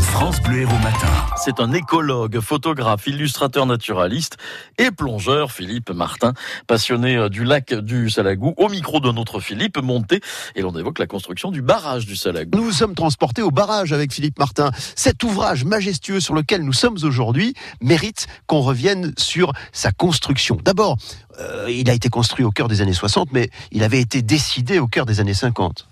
France Bleu Héros Matin. C'est un écologue, photographe, illustrateur naturaliste et plongeur, Philippe Martin, passionné euh, du lac du Salagou, au micro de notre Philippe monté, et l'on évoque la construction du barrage du Salagou. Nous sommes transportés au barrage avec Philippe Martin. Cet ouvrage majestueux sur lequel nous sommes aujourd'hui mérite qu'on revienne sur sa construction. D'abord, euh, il a été construit au cœur des années 60, mais il avait été décidé au cœur des années 50.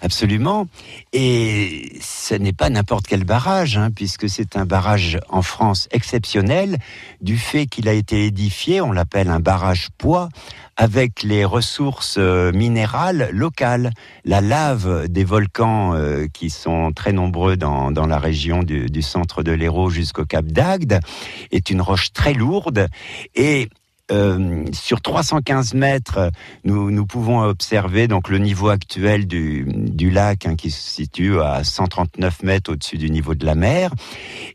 Absolument. Et ce n'est pas n'importe quel barrage, hein, puisque c'est un barrage en France exceptionnel du fait qu'il a été édifié, on l'appelle un barrage poids, avec les ressources euh, minérales locales. La lave des volcans euh, qui sont très nombreux dans, la région du, du centre de l'Hérault jusqu'au Cap d'Agde est une roche très lourde et euh, sur 315 mètres, nous, nous pouvons observer donc le niveau actuel du, du lac hein, qui se situe à 139 mètres au-dessus du niveau de la mer.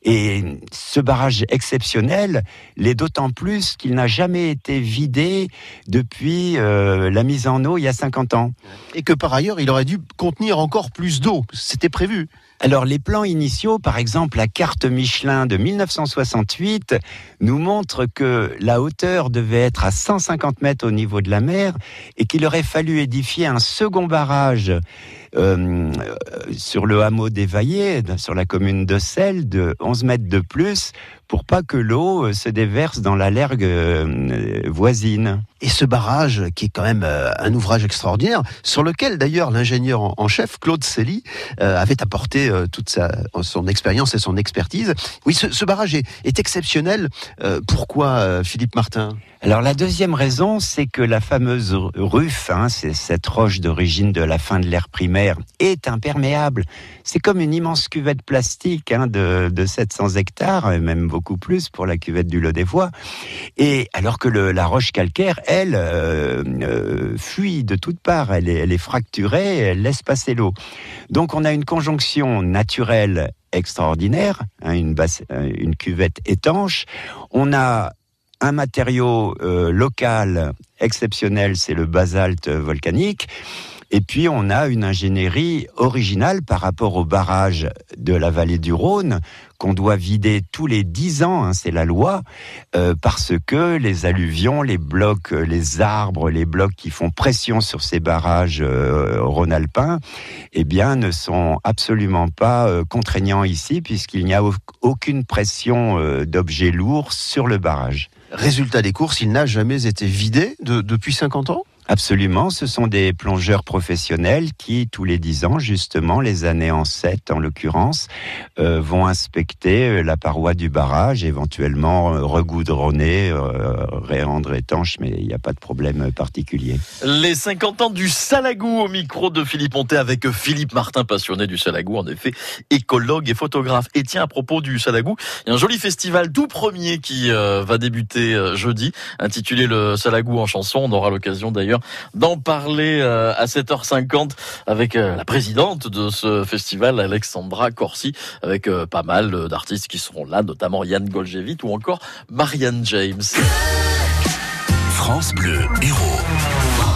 Et ce barrage exceptionnel l'est d'autant plus qu'il n'a jamais été vidé depuis euh, la mise en eau il y a 50 ans. Et que par ailleurs, il aurait dû contenir encore plus d'eau. C'était prévu. Alors les plans initiaux, par exemple la carte Michelin de 1968, nous montrent que la hauteur devait être à 150 mètres au niveau de la mer et qu'il aurait fallu édifier un second barrage euh, sur le hameau d'Évaillé, sur la commune de Selle, de 11 mètres de plus, pour pas que l'eau se déverse dans la lergue euh, voisine. Et ce barrage, qui est quand même euh, un ouvrage extraordinaire, sur lequel d'ailleurs l'ingénieur en, chef, Claude euh, avait apporté euh, toute sa, son expérience et son expertise. Oui, ce, barrage est, exceptionnel. Euh, pourquoi, euh, Philippe Martin? Alors la deuxième raison, c'est que la fameuse ruffe, hein, c'est cette roche d'origine de la fin de l'ère primaire, est imperméable. C'est comme une immense cuvette plastique hein, de, de 700 hectares, et même beaucoup plus pour la cuvette du Lot des Voies. Et alors que le, la roche calcaire, elle, euh, euh, fuit de toutes parts, elle est, elle est fracturée, elle laisse passer l'eau. Donc on a une conjonction naturelle extraordinaire, hein, une, basse, euh, une cuvette étanche. On a un matériau euh, local exceptionnel, c'est le basalte volcanique. Et puis on a une ingénierie originale par rapport au barrage de la vallée du Rhône qu'on doit vider tous les dix ans, hein, c'est la loi, euh, parce que les alluvions, les blocs, euh, les arbres, les blocs qui font pression sur ces barrages rhône-alpins, eh bien, ne sont absolument pas contraignants ici, puisqu'il n'y a au aucune pression d'objets lourds sur le barrage. Résultat des courses, il n'a jamais été vidé de- depuis 50 ans? Absolument, ce sont des plongeurs professionnels qui, tous les dix ans, justement, les années en 7 en l'occurrence, euh, vont inspecter euh, la paroi du barrage, éventuellement euh, regoudronner, euh, rendre étanche, mais il n'y a pas de problème particulier. Les 50 ans du Salagou au micro de Philippe Monté avec Philippe Martin, passionné du Salagou, en effet, écologue et photographe. Et tiens, à propos du Salagou, il y a un joli festival tout premier qui va débuter jeudi, intitulé le Salagou en chanson. On aura l'occasion d'ailleurs d'en parler euh, à 7h50 avec euh, la présidente de ce festival, Alexandra Corsi, avec euh, pas mal d'artistes qui seront là, notamment Yann Golgevit ou encore Marianne James. France Bleu Héros.